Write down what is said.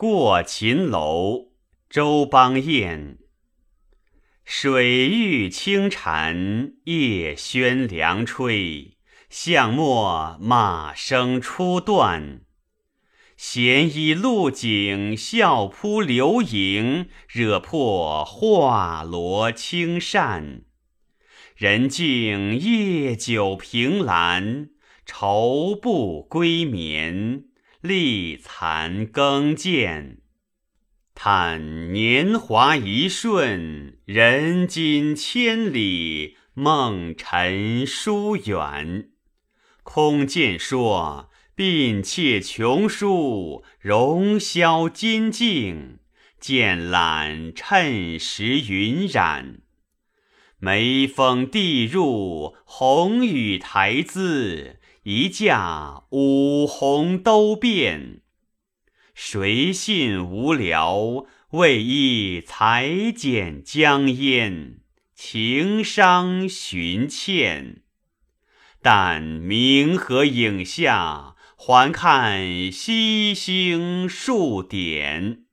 过秦楼，周邦彦。水玉清蟾，夜轩凉吹。巷陌马声初断，闲倚露井，笑扑流萤，惹破画罗青扇。人静夜久凭栏，愁不归眠，力残更见。叹年华一瞬，人今千里，梦尘疏远。空见说，鬓切琼书，容销金镜，渐懒趁时云染。眉峰地入，红雨台姿，一架五红都变。谁信无聊？为一裁剪江烟，情伤寻倩。但明河影下，还看西星数点。